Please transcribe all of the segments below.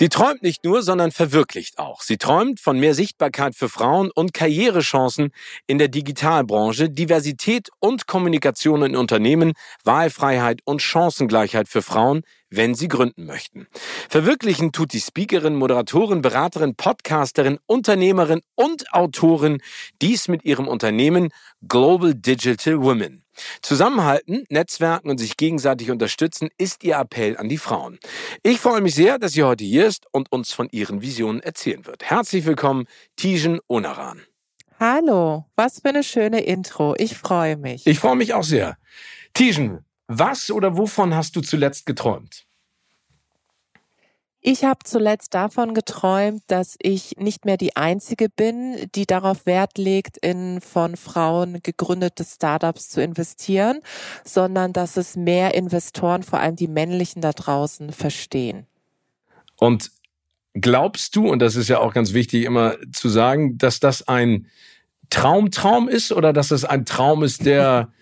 Sie träumt nicht nur, sondern verwirklicht auch. Sie träumt von mehr Sichtbarkeit für Frauen und Karrierechancen in der Digitalbranche, Diversität und Kommunikation in Unternehmen, Wahlfreiheit und Chancengleichheit für Frauen, wenn sie gründen möchten. Verwirklichen tut die Speakerin, Moderatorin, Beraterin, Podcasterin, Unternehmerin und Autorin dies mit ihrem Unternehmen Global Digital Women. Zusammenhalten, Netzwerken und sich gegenseitig unterstützen ist ihr Appell an die Frauen. Ich freue mich sehr, dass sie heute hier ist und uns von ihren Visionen erzählen wird. Herzlich willkommen, Tijen Onaran. Hallo, was für eine schöne Intro. Ich freue mich. Ich freue mich auch sehr. Tijen, was oder wovon hast du zuletzt geträumt? Ich habe zuletzt davon geträumt, dass ich nicht mehr die Einzige bin, die darauf Wert legt, in von Frauen gegründete Startups zu investieren, sondern dass es mehr Investoren, vor allem die männlichen da draußen, verstehen. Und glaubst du, und das ist ja auch ganz wichtig immer zu sagen, dass das ein Traumtraum ist oder dass es ein Traum ist, der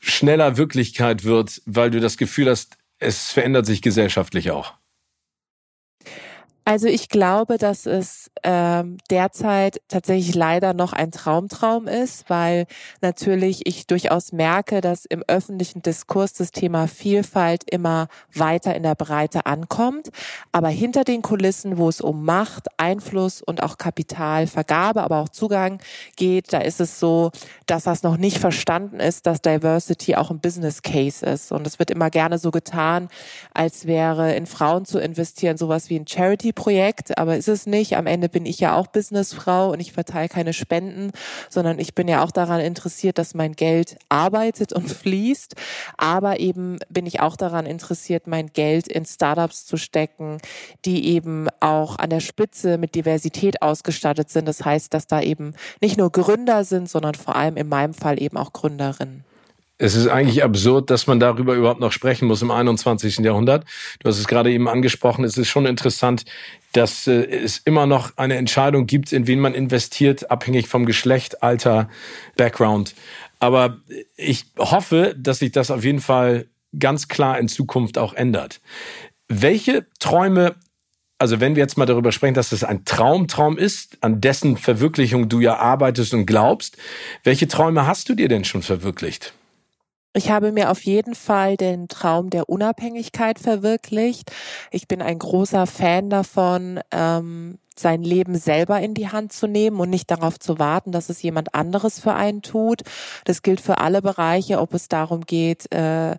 schneller Wirklichkeit wird, weil du das Gefühl hast, es verändert sich gesellschaftlich auch? Also ich glaube, dass es ähm, derzeit tatsächlich leider noch ein Traumtraum ist, weil natürlich ich durchaus merke, dass im öffentlichen Diskurs das Thema Vielfalt immer weiter in der Breite ankommt. Aber hinter den Kulissen, wo es um Macht, Einfluss und auch Kapitalvergabe, aber auch Zugang geht, da ist es so, dass das noch nicht verstanden ist, dass Diversity auch ein Business Case ist. Und es wird immer gerne so getan, als wäre in Frauen zu investieren sowas wie ein Charity Projekt, aber ist es nicht. Am Ende bin ich ja auch Businessfrau und ich verteile keine Spenden, sondern ich bin ja auch daran interessiert, dass mein Geld arbeitet und fließt. Aber eben bin ich auch daran interessiert, mein Geld in Startups zu stecken, die eben auch an der Spitze mit Diversität ausgestattet sind. Das heißt, dass da eben nicht nur Gründer sind, sondern vor allem in meinem Fall eben auch Gründerinnen es ist eigentlich absurd, dass man darüber überhaupt noch sprechen muss im 21. Jahrhundert. Du hast es gerade eben angesprochen. Es ist schon interessant, dass äh, es immer noch eine Entscheidung gibt, in wen man investiert, abhängig vom Geschlecht, Alter, Background. Aber ich hoffe, dass sich das auf jeden Fall ganz klar in Zukunft auch ändert. Welche Träume also wenn wir jetzt mal darüber sprechen, dass das ein Traumtraum ist, an dessen Verwirklichung du ja arbeitest und glaubst, welche Träume hast du dir denn schon verwirklicht? Ich habe mir auf jeden Fall den Traum der Unabhängigkeit verwirklicht. Ich bin ein großer Fan davon, ähm, sein Leben selber in die Hand zu nehmen und nicht darauf zu warten, dass es jemand anderes für einen tut. Das gilt für alle Bereiche, ob es darum geht, äh,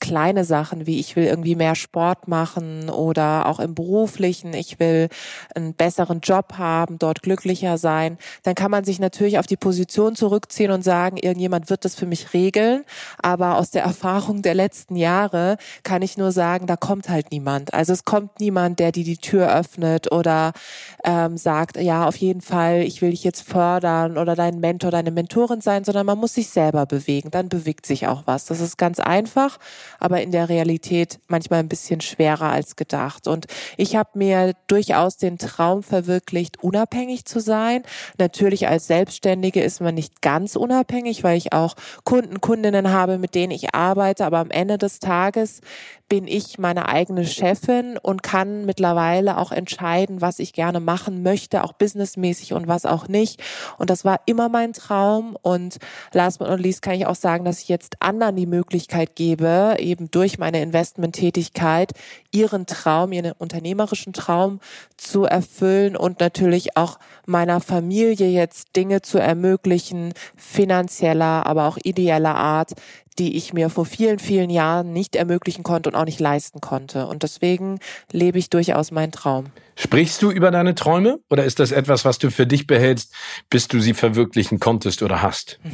kleine Sachen wie ich will irgendwie mehr Sport machen oder auch im beruflichen, ich will einen besseren Job haben, dort glücklicher sein, dann kann man sich natürlich auf die Position zurückziehen und sagen, irgendjemand wird das für mich regeln. Aber aus der Erfahrung der letzten Jahre kann ich nur sagen, da kommt halt niemand. Also es kommt niemand, der dir die Tür öffnet oder ähm, sagt, ja, auf jeden Fall, ich will dich jetzt fördern oder dein Mentor, deine Mentorin sein, sondern man muss sich selber bewegen. Dann bewegt sich auch was. Das ist ganz einfach, aber in der Realität manchmal ein bisschen schwerer als gedacht. Und ich habe mir durchaus den Traum verwirklicht, unabhängig zu sein. Natürlich als Selbstständige ist man nicht ganz unabhängig, weil ich auch Kunden, Kundinnen habe, mit denen ich arbeite. Aber am Ende des Tages bin ich meine eigene Chefin und kann mittlerweile auch entscheiden, was ich gerne machen möchte, auch businessmäßig und was auch nicht. Und das war immer mein Traum. Und last but not least kann ich auch sagen, dass ich jetzt anderen die Möglichkeit gebe, eben durch meine Investmenttätigkeit ihren Traum, ihren unternehmerischen Traum zu erfüllen und natürlich auch meiner Familie jetzt Dinge zu ermöglichen, finanzieller, aber auch ideeller Art, die ich mir vor vielen, vielen Jahren nicht ermöglichen konnte und auch nicht leisten konnte. Und deswegen lebe ich durchaus meinen Traum. Sprichst du über deine Träume oder ist das etwas, was du für dich behältst, bis du sie verwirklichen konntest oder hast?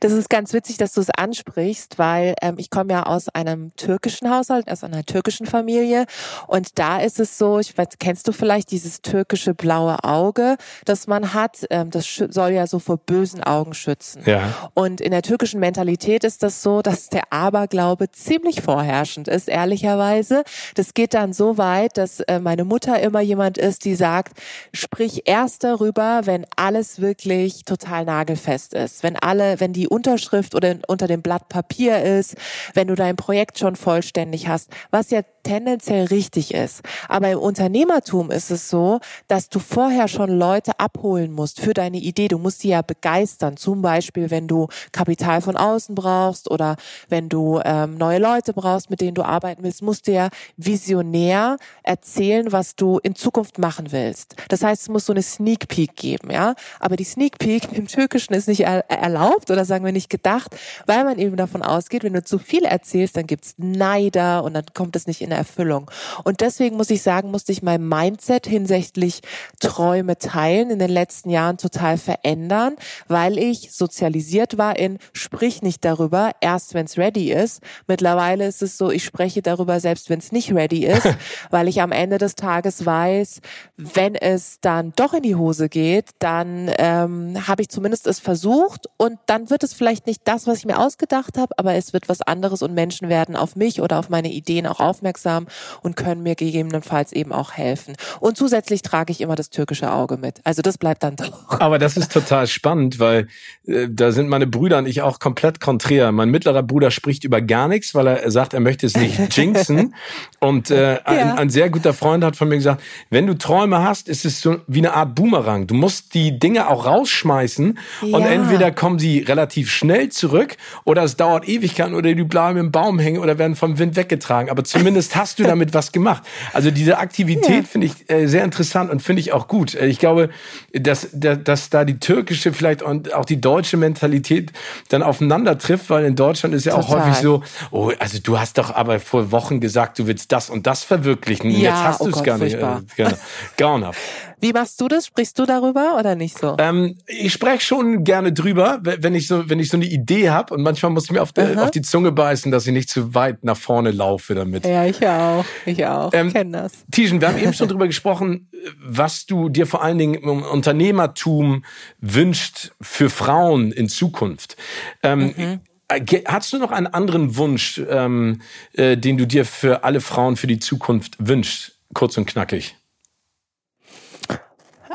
Das ist ganz witzig, dass du es ansprichst, weil ähm, ich komme ja aus einem türkischen Haushalt, aus einer türkischen Familie und da ist es so, ich weiß, kennst du vielleicht dieses türkische blaue Auge, das man hat, ähm, das soll ja so vor bösen Augen schützen. Ja. Und in der türkischen Mentalität ist das so, dass der Aberglaube ziemlich vorherrschend ist, ehrlicherweise. Das geht dann so weit, dass äh, meine Mutter Mutter immer jemand ist, die sagt, sprich erst darüber, wenn alles wirklich total nagelfest ist. Wenn alle, wenn die Unterschrift oder unter dem Blatt Papier ist, wenn du dein Projekt schon vollständig hast, was ja tendenziell richtig ist. Aber im Unternehmertum ist es so, dass du vorher schon Leute abholen musst für deine Idee. Du musst sie ja begeistern. Zum Beispiel, wenn du Kapital von außen brauchst oder wenn du ähm, neue Leute brauchst, mit denen du arbeiten willst, musst du ja visionär erzählen, was du in Zukunft machen willst. Das heißt, es muss so eine Sneak Peek geben, ja. Aber die Sneak Peek im Türkischen ist nicht erlaubt oder sagen wir nicht gedacht, weil man eben davon ausgeht, wenn du zu viel erzählst, dann gibt's Neider und dann kommt es nicht in Erfüllung. Und deswegen muss ich sagen, musste ich mein Mindset hinsichtlich Träume teilen in den letzten Jahren total verändern, weil ich sozialisiert war in sprich nicht darüber, erst wenn es ready ist. Mittlerweile ist es so, ich spreche darüber selbst, wenn es nicht ready ist, weil ich am Ende des Tages weiß, wenn es dann doch in die Hose geht, dann ähm, habe ich zumindest es versucht und dann wird es vielleicht nicht das, was ich mir ausgedacht habe, aber es wird was anderes und Menschen werden auf mich oder auf meine Ideen auch aufmerksam aufmerksam und können mir gegebenenfalls eben auch helfen. Und zusätzlich trage ich immer das türkische Auge mit. Also das bleibt dann doch. Aber das ist total spannend, weil äh, da sind meine Brüder und ich auch komplett konträr. Mein mittlerer Bruder spricht über gar nichts, weil er sagt, er möchte es nicht jinxen. und äh, ja. ein, ein sehr guter Freund hat von mir gesagt, wenn du Träume hast, ist es so wie eine Art Boomerang. Du musst die Dinge auch rausschmeißen ja. und entweder kommen sie relativ schnell zurück oder es dauert Ewigkeiten oder die bleiben im Baum hängen oder werden vom Wind weggetragen. Aber zumindest hast du damit was gemacht. Also diese Aktivität ja. finde ich äh, sehr interessant und finde ich auch gut. Äh, ich glaube, dass, dass, da die türkische vielleicht und auch die deutsche Mentalität dann aufeinander trifft, weil in Deutschland ist ja Total. auch häufig so, oh, also du hast doch aber vor Wochen gesagt, du willst das und das verwirklichen. Ja, Jetzt hast oh du es gar nicht. Äh, genau. Grauenhaft. Wie machst du das? Sprichst du darüber oder nicht so? Ähm, ich spreche schon gerne drüber, wenn ich so, wenn ich so eine Idee habe und manchmal muss ich mir auf, die, auf die Zunge beißen, dass ich nicht zu weit nach vorne laufe damit. Ja, ich auch. Ich auch. Ähm, ich kenne das. Tijen, wir haben eben schon drüber gesprochen, was du dir vor allen Dingen im Unternehmertum wünscht für Frauen in Zukunft. Ähm, mhm. Hast du noch einen anderen Wunsch, ähm, äh, den du dir für alle Frauen für die Zukunft wünschst? Kurz und knackig.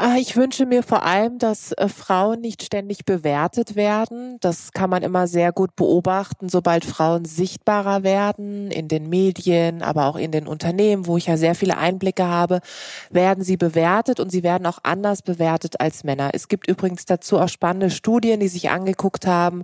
Ah, ich wünsche mir vor allem, dass äh, Frauen nicht ständig bewertet werden. Das kann man immer sehr gut beobachten, sobald Frauen sichtbarer werden in den Medien, aber auch in den Unternehmen, wo ich ja sehr viele Einblicke habe, werden sie bewertet und sie werden auch anders bewertet als Männer. Es gibt übrigens dazu auch spannende Studien, die sich angeguckt haben,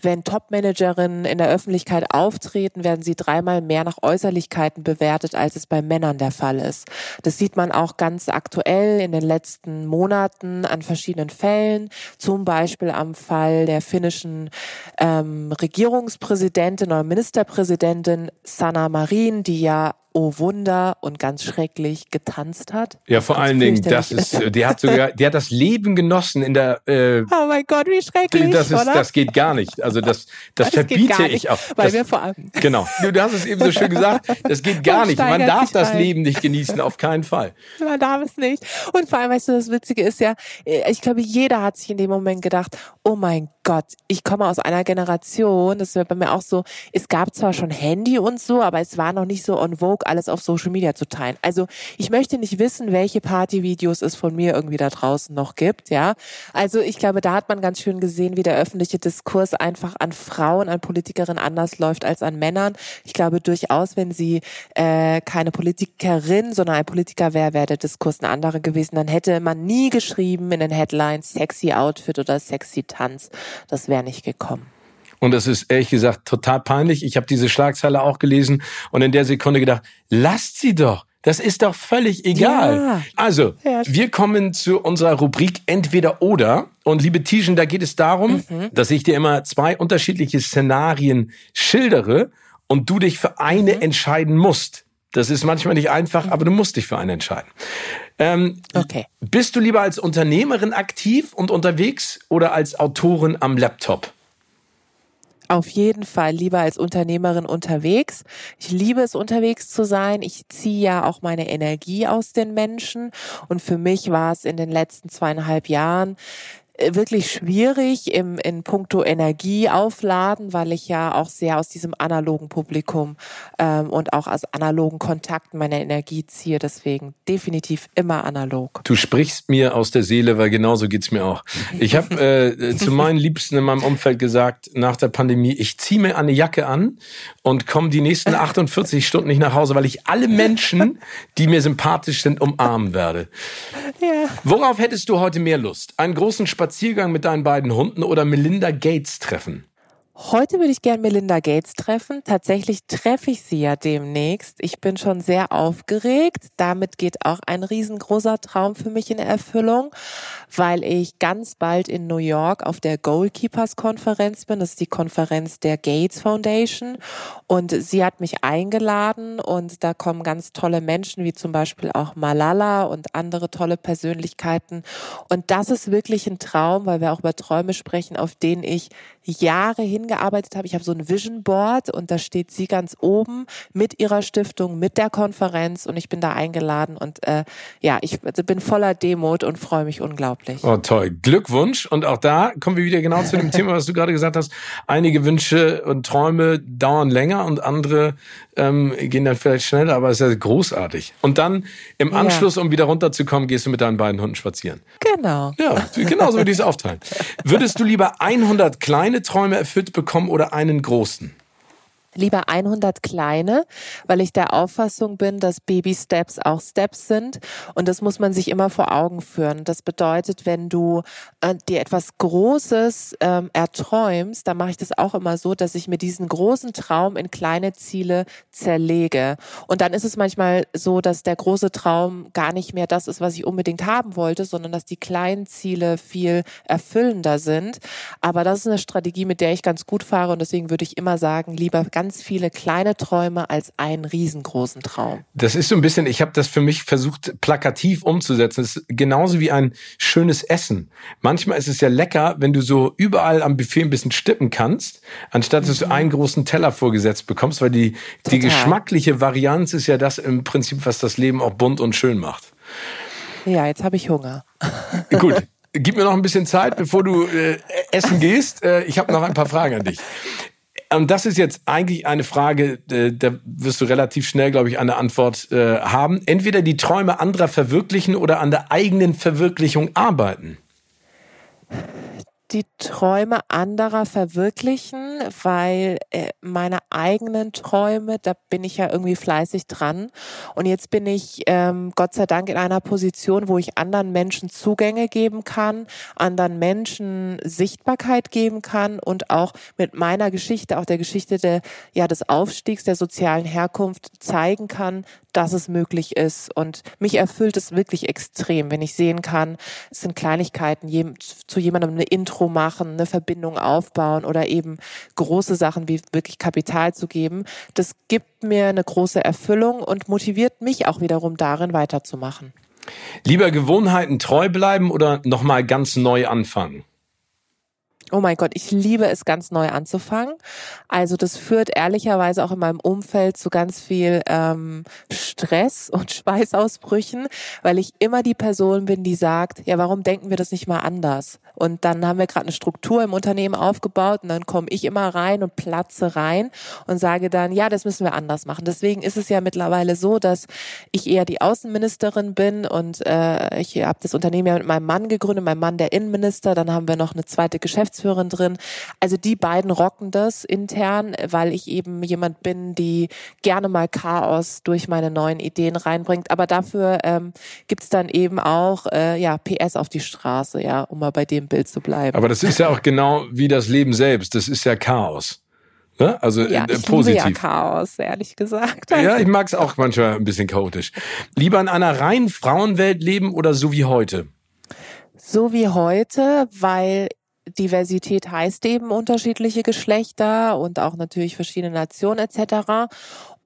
wenn Topmanagerinnen in der Öffentlichkeit auftreten, werden sie dreimal mehr nach Äußerlichkeiten bewertet, als es bei Männern der Fall ist. Das sieht man auch ganz aktuell in den letzten letzten Monaten an verschiedenen Fällen, zum Beispiel am Fall der finnischen ähm, Regierungspräsidentin oder Ministerpräsidentin Sanna Marin, die ja oh Wunder und ganz schrecklich getanzt hat. Ja, vor allen Dingen, das ist, die hat sogar, die hat das Leben genossen in der. Äh, oh mein Gott, wie schrecklich! Das ist, oder? das geht gar nicht. Also das, das, das verbiete ich auch. Weil das, wir vor allem. Genau. Du, hast es eben so schön gesagt. Das geht gar nicht. Man darf das ein. Leben nicht genießen, auf keinen Fall. Man darf es nicht. Und vor allem, weißt du, das Witzige ist ja, äh, ich glaube, jeder hat sich in dem Moment gedacht, oh mein Gott, ich komme aus einer Generation, das wäre bei mir auch so, es gab zwar schon Handy und so, aber es war noch nicht so on vogue, alles auf Social Media zu teilen. Also ich möchte nicht wissen, welche Partyvideos es von mir irgendwie da draußen noch gibt, ja. Also ich glaube, da hat man ganz schön gesehen, wie der öffentliche Diskurs einfach an Frauen, an Politikerinnen anders läuft als an Männern. Ich glaube durchaus, wenn sie äh, keine Politikerin, sondern ein Politiker wäre, wäre der Diskurs ein anderer gewesen. Dann hätte man nie geschrieben in den Headlines sexy Outfit oder sexy Tanz das wäre nicht gekommen. Und das ist ehrlich gesagt total peinlich. Ich habe diese Schlagzeile auch gelesen und in der Sekunde gedacht, lasst sie doch. Das ist doch völlig egal. Ja. Also, wir kommen zu unserer Rubrik Entweder oder. Und liebe Tischen, da geht es darum, mhm. dass ich dir immer zwei unterschiedliche Szenarien schildere und du dich für eine mhm. entscheiden musst. Das ist manchmal nicht einfach, aber du musst dich für eine entscheiden. Ähm, okay. Bist du lieber als Unternehmerin aktiv und unterwegs oder als Autorin am Laptop? Auf jeden Fall lieber als Unternehmerin unterwegs. Ich liebe es, unterwegs zu sein. Ich ziehe ja auch meine Energie aus den Menschen. Und für mich war es in den letzten zweieinhalb Jahren wirklich schwierig im in puncto Energie aufladen, weil ich ja auch sehr aus diesem analogen Publikum ähm, und auch aus analogen Kontakten meine Energie ziehe. Deswegen definitiv immer analog. Du sprichst mir aus der Seele, weil genauso geht's mir auch. Ich habe äh, zu meinen Liebsten in meinem Umfeld gesagt, nach der Pandemie, ich ziehe mir eine Jacke an und komme die nächsten 48 Stunden nicht nach Hause, weil ich alle Menschen, die mir sympathisch sind, umarmen werde. Ja. Worauf hättest du heute mehr Lust? Einen großen Spaß Spaziergang mit deinen beiden Hunden oder Melinda Gates treffen? Heute würde ich gern Melinda Gates treffen. Tatsächlich treffe ich sie ja demnächst. Ich bin schon sehr aufgeregt. Damit geht auch ein riesengroßer Traum für mich in Erfüllung, weil ich ganz bald in New York auf der Goalkeepers Konferenz bin. Das ist die Konferenz der Gates Foundation. Und sie hat mich eingeladen und da kommen ganz tolle Menschen wie zum Beispiel auch Malala und andere tolle Persönlichkeiten. Und das ist wirklich ein Traum, weil wir auch über Träume sprechen, auf denen ich Jahre hingearbeitet habe. Ich habe so ein Vision Board und da steht sie ganz oben mit ihrer Stiftung, mit der Konferenz und ich bin da eingeladen und äh, ja, ich bin voller Demut und freue mich unglaublich. Oh toll, Glückwunsch und auch da kommen wir wieder genau zu dem Thema, was du gerade gesagt hast. Einige Wünsche und Träume dauern länger und andere ähm, gehen dann vielleicht schneller, aber es ist ja großartig. Und dann im Anschluss, ja. um wieder runterzukommen, gehst du mit deinen beiden Hunden spazieren. Genau. Ja, genau so würde ich es aufteilen. Würdest du lieber 100 kleine Träume erfüllt bekommen oder einen großen? Lieber 100 kleine, weil ich der Auffassung bin, dass Baby Steps auch Steps sind und das muss man sich immer vor Augen führen. Das bedeutet, wenn du äh, dir etwas Großes ähm, erträumst, dann mache ich das auch immer so, dass ich mir diesen großen Traum in kleine Ziele zerlege. Und dann ist es manchmal so, dass der große Traum gar nicht mehr das ist, was ich unbedingt haben wollte, sondern dass die kleinen Ziele viel erfüllender sind. Aber das ist eine Strategie, mit der ich ganz gut fahre und deswegen würde ich immer sagen, lieber ganz ganz viele kleine Träume als einen riesengroßen Traum. Das ist so ein bisschen, ich habe das für mich versucht, plakativ umzusetzen. Das ist genauso wie ein schönes Essen. Manchmal ist es ja lecker, wenn du so überall am Buffet ein bisschen stippen kannst, anstatt dass du einen großen Teller vorgesetzt bekommst, weil die, die geschmackliche Varianz ist ja das im Prinzip, was das Leben auch bunt und schön macht. Ja, jetzt habe ich Hunger. Gut, gib mir noch ein bisschen Zeit, bevor du äh, essen gehst. Äh, ich habe noch ein paar Fragen an dich. Das ist jetzt eigentlich eine Frage, äh, da wirst du relativ schnell, glaube ich, eine Antwort äh, haben. Entweder die Träume anderer verwirklichen oder an der eigenen Verwirklichung arbeiten die Träume anderer verwirklichen, weil äh, meine eigenen Träume, da bin ich ja irgendwie fleißig dran. Und jetzt bin ich ähm, Gott sei Dank in einer Position, wo ich anderen Menschen Zugänge geben kann, anderen Menschen Sichtbarkeit geben kann und auch mit meiner Geschichte, auch der Geschichte der, ja, des Aufstiegs der sozialen Herkunft zeigen kann, dass es möglich ist. Und mich erfüllt es wirklich extrem, wenn ich sehen kann, es sind Kleinigkeiten, zu jemandem eine Intro machen, eine Verbindung aufbauen oder eben große Sachen wie wirklich Kapital zu geben. Das gibt mir eine große Erfüllung und motiviert mich auch wiederum darin weiterzumachen. Lieber Gewohnheiten treu bleiben oder nochmal ganz neu anfangen? Oh mein Gott, ich liebe es, ganz neu anzufangen. Also das führt ehrlicherweise auch in meinem Umfeld zu ganz viel ähm, Stress und Schweißausbrüchen, weil ich immer die Person bin, die sagt, ja, warum denken wir das nicht mal anders? Und dann haben wir gerade eine Struktur im Unternehmen aufgebaut und dann komme ich immer rein und platze rein und sage dann, ja, das müssen wir anders machen. Deswegen ist es ja mittlerweile so, dass ich eher die Außenministerin bin und äh, ich habe das Unternehmen ja mit meinem Mann gegründet, mein Mann der Innenminister, dann haben wir noch eine zweite Geschäftsführerin Geschäftsführerin drin. Also die beiden rocken das intern, weil ich eben jemand bin, die gerne mal Chaos durch meine neuen Ideen reinbringt. Aber dafür ähm, gibt dann eben auch äh, ja PS auf die Straße, ja, um mal bei dem Bild zu bleiben. Aber das ist ja auch genau wie das Leben selbst. Das ist ja Chaos. Ne? Also ja, äh, ich positiv. Liebe ja Chaos, ehrlich gesagt. Ja, ich mag es auch manchmal ein bisschen chaotisch. Lieber in einer reinen Frauenwelt leben oder so wie heute? So wie heute, weil Diversität heißt eben unterschiedliche Geschlechter und auch natürlich verschiedene Nationen etc.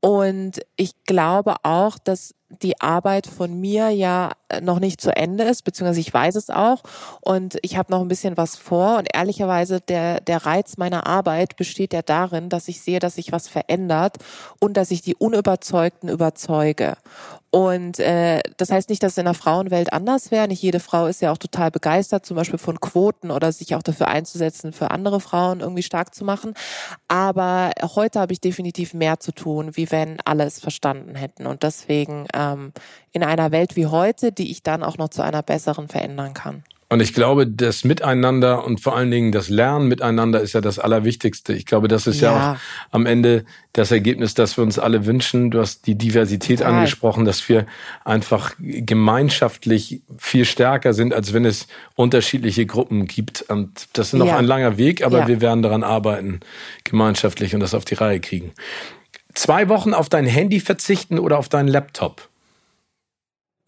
Und ich glaube auch, dass die Arbeit von mir ja noch nicht zu Ende ist, beziehungsweise ich weiß es auch und ich habe noch ein bisschen was vor und ehrlicherweise der, der Reiz meiner Arbeit besteht ja darin, dass ich sehe, dass sich was verändert und dass ich die Unüberzeugten überzeuge. Und äh, das heißt nicht, dass es in der Frauenwelt anders wäre. Nicht jede Frau ist ja auch total begeistert, zum Beispiel von Quoten oder sich auch dafür einzusetzen, für andere Frauen irgendwie stark zu machen. Aber heute habe ich definitiv mehr zu tun, wie wenn alle es verstanden hätten. Und deswegen ähm, in einer Welt wie heute, die ich dann auch noch zu einer besseren verändern kann. Und ich glaube, das Miteinander und vor allen Dingen das Lernen miteinander ist ja das Allerwichtigste. Ich glaube, das ist ja, ja auch am Ende das Ergebnis, das wir uns alle wünschen. Du hast die Diversität Total. angesprochen, dass wir einfach gemeinschaftlich viel stärker sind, als wenn es unterschiedliche Gruppen gibt. Und das ist noch ja. ein langer Weg, aber ja. wir werden daran arbeiten, gemeinschaftlich und das auf die Reihe kriegen. Zwei Wochen auf dein Handy verzichten oder auf deinen Laptop?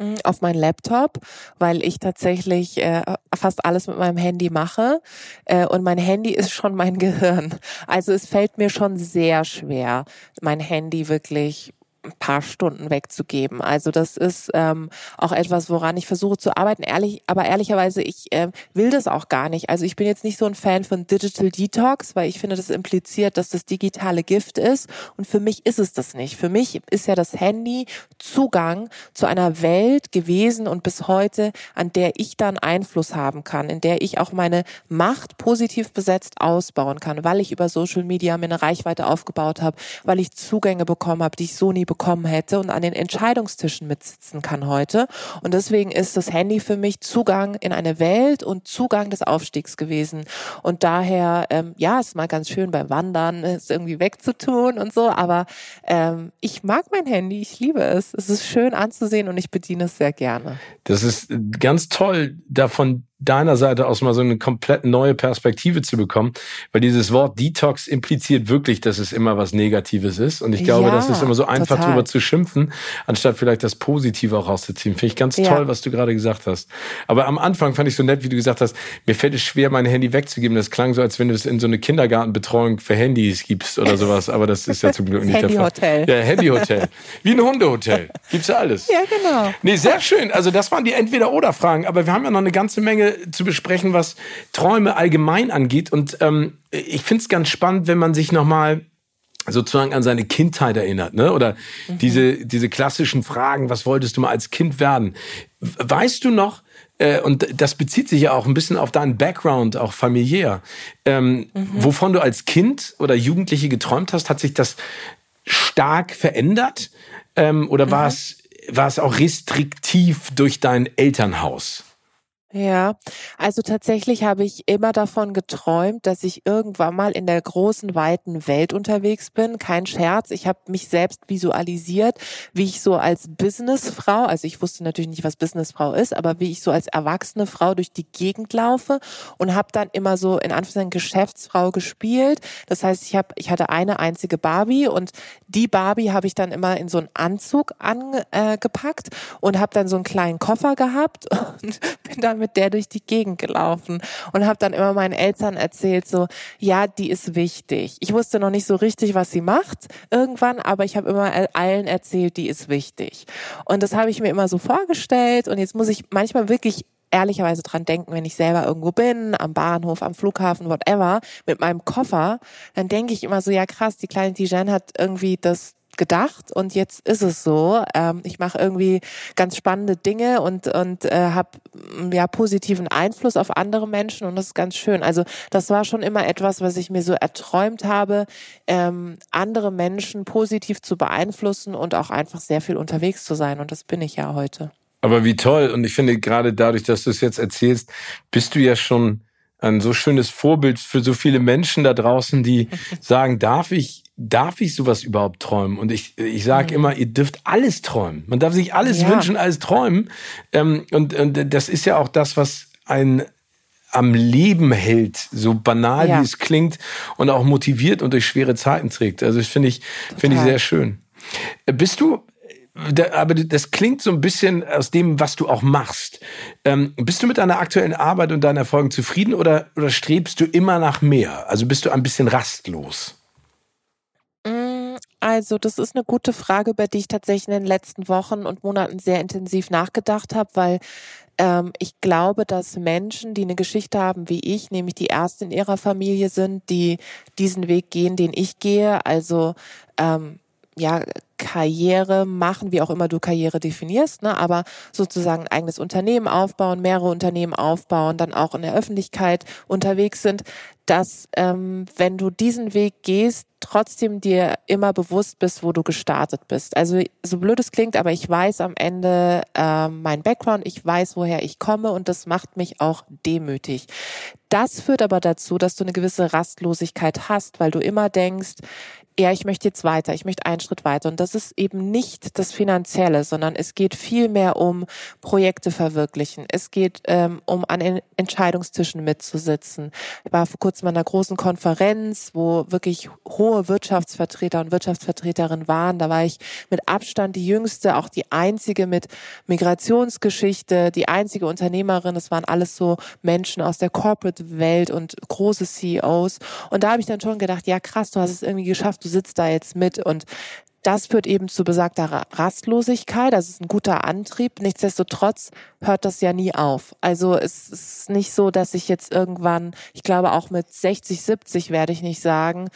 Hm, auf meinen Laptop, weil ich tatsächlich äh, fast alles mit meinem Handy mache äh, und mein Handy ist schon mein Gehirn. Also es fällt mir schon sehr schwer, mein Handy wirklich ein paar Stunden wegzugeben. Also das ist ähm, auch etwas, woran ich versuche zu arbeiten. Ehrlich, aber ehrlicherweise, ich äh, will das auch gar nicht. Also ich bin jetzt nicht so ein Fan von Digital Detox, weil ich finde, das impliziert, dass das digitale Gift ist. Und für mich ist es das nicht. Für mich ist ja das Handy Zugang zu einer Welt gewesen und bis heute, an der ich dann Einfluss haben kann, in der ich auch meine Macht positiv besetzt ausbauen kann, weil ich über Social Media mir eine Reichweite aufgebaut habe, weil ich Zugänge bekommen habe, die ich so nie bekommen hätte und an den Entscheidungstischen mitsitzen kann heute. Und deswegen ist das Handy für mich Zugang in eine Welt und Zugang des Aufstiegs gewesen. Und daher, ähm, ja, ist mal ganz schön beim Wandern, es irgendwie wegzutun und so, aber ähm, ich mag mein Handy, ich liebe es. Es ist schön anzusehen und ich bediene es sehr gerne. Das ist ganz toll, davon deiner Seite aus mal so eine komplett neue Perspektive zu bekommen, weil dieses Wort Detox impliziert wirklich, dass es immer was Negatives ist. Und ich glaube, ja, das ist immer so einfach total. drüber zu schimpfen, anstatt vielleicht das Positive auch rauszuziehen. Finde ich ganz ja. toll, was du gerade gesagt hast. Aber am Anfang fand ich so nett, wie du gesagt hast, mir fällt es schwer, mein Handy wegzugeben. Das klang so, als wenn du es in so eine Kindergartenbetreuung für Handys gibst oder sowas. Aber das ist ja zum Glück nicht der Fall. Handyhotel. Ja, Handyhotel. Wie ein Hundehotel. Gibt's ja alles. Ja, genau. Nee, sehr schön. Also das waren die Entweder-Oder-Fragen. Aber wir haben ja noch eine ganze Menge zu besprechen, was Träume allgemein angeht. Und ähm, ich finde es ganz spannend, wenn man sich nochmal sozusagen an seine Kindheit erinnert, ne? Oder mhm. diese, diese klassischen Fragen, was wolltest du mal als Kind werden? Weißt du noch, äh, und das bezieht sich ja auch ein bisschen auf deinen Background, auch familiär, ähm, mhm. wovon du als Kind oder Jugendliche geträumt hast, hat sich das stark verändert? Ähm, oder mhm. war es war es auch restriktiv durch dein Elternhaus? Ja, also tatsächlich habe ich immer davon geträumt, dass ich irgendwann mal in der großen, weiten Welt unterwegs bin. Kein Scherz. Ich habe mich selbst visualisiert, wie ich so als Businessfrau, also ich wusste natürlich nicht, was Businessfrau ist, aber wie ich so als erwachsene Frau durch die Gegend laufe und habe dann immer so in Anführungszeichen Geschäftsfrau gespielt. Das heißt, ich habe, ich hatte eine einzige Barbie und die Barbie habe ich dann immer in so einen Anzug angepackt äh, und habe dann so einen kleinen Koffer gehabt und bin dann mit der durch die Gegend gelaufen und habe dann immer meinen Eltern erzählt, so, ja, die ist wichtig. Ich wusste noch nicht so richtig, was sie macht irgendwann, aber ich habe immer allen erzählt, die ist wichtig. Und das habe ich mir immer so vorgestellt und jetzt muss ich manchmal wirklich ehrlicherweise dran denken, wenn ich selber irgendwo bin, am Bahnhof, am Flughafen, whatever, mit meinem Koffer, dann denke ich immer so, ja krass, die kleine Tijen hat irgendwie das gedacht und jetzt ist es so. Ähm, ich mache irgendwie ganz spannende Dinge und und äh, habe mm, ja positiven Einfluss auf andere Menschen und das ist ganz schön. Also das war schon immer etwas, was ich mir so erträumt habe, ähm, andere Menschen positiv zu beeinflussen und auch einfach sehr viel unterwegs zu sein und das bin ich ja heute. Aber wie toll und ich finde gerade dadurch, dass du es jetzt erzählst, bist du ja schon ein so schönes Vorbild für so viele Menschen da draußen, die sagen, darf ich darf ich sowas überhaupt träumen? Und ich, ich sage mhm. immer, ihr dürft alles träumen. Man darf sich alles ja. wünschen, alles träumen. Ähm, und, und das ist ja auch das, was ein am Leben hält, so banal ja. wie es klingt und auch motiviert und durch schwere Zeiten trägt. Also das finde ich, finde ich sehr schön. Bist du, aber das klingt so ein bisschen aus dem, was du auch machst. Ähm, bist du mit deiner aktuellen Arbeit und deinen Erfolgen zufrieden oder, oder strebst du immer nach mehr? Also bist du ein bisschen rastlos? Mm, also, das ist eine gute Frage, über die ich tatsächlich in den letzten Wochen und Monaten sehr intensiv nachgedacht habe, weil ähm, ich glaube, dass Menschen, die eine Geschichte haben wie ich, nämlich die erste in ihrer Familie sind, die diesen Weg gehen, den ich gehe, also ähm, ja, Karriere machen, wie auch immer du Karriere definierst, ne, aber sozusagen ein eigenes Unternehmen aufbauen, mehrere Unternehmen aufbauen, dann auch in der Öffentlichkeit unterwegs sind, dass ähm, wenn du diesen Weg gehst, trotzdem dir immer bewusst bist, wo du gestartet bist. Also so blöd es klingt, aber ich weiß am Ende äh, mein Background, ich weiß, woher ich komme und das macht mich auch demütig. Das führt aber dazu, dass du eine gewisse Rastlosigkeit hast, weil du immer denkst, ja, ich möchte jetzt weiter, ich möchte einen Schritt weiter. Und das ist eben nicht das Finanzielle, sondern es geht viel mehr um Projekte verwirklichen. Es geht ähm, um an Entscheidungstischen mitzusitzen. Ich war vor kurzem an einer großen Konferenz, wo wirklich hohe Wirtschaftsvertreter und Wirtschaftsvertreterinnen waren. Da war ich mit Abstand die jüngste, auch die einzige mit Migrationsgeschichte, die einzige Unternehmerin. Es waren alles so Menschen aus der Corporate-Welt und große CEOs. Und da habe ich dann schon gedacht, ja krass, du hast es irgendwie geschafft, du sitzt da jetzt mit und das führt eben zu besagter Rastlosigkeit. Das ist ein guter Antrieb. Nichtsdestotrotz hört das ja nie auf. Also es ist nicht so, dass ich jetzt irgendwann, ich glaube auch mit 60, 70 werde ich nicht sagen,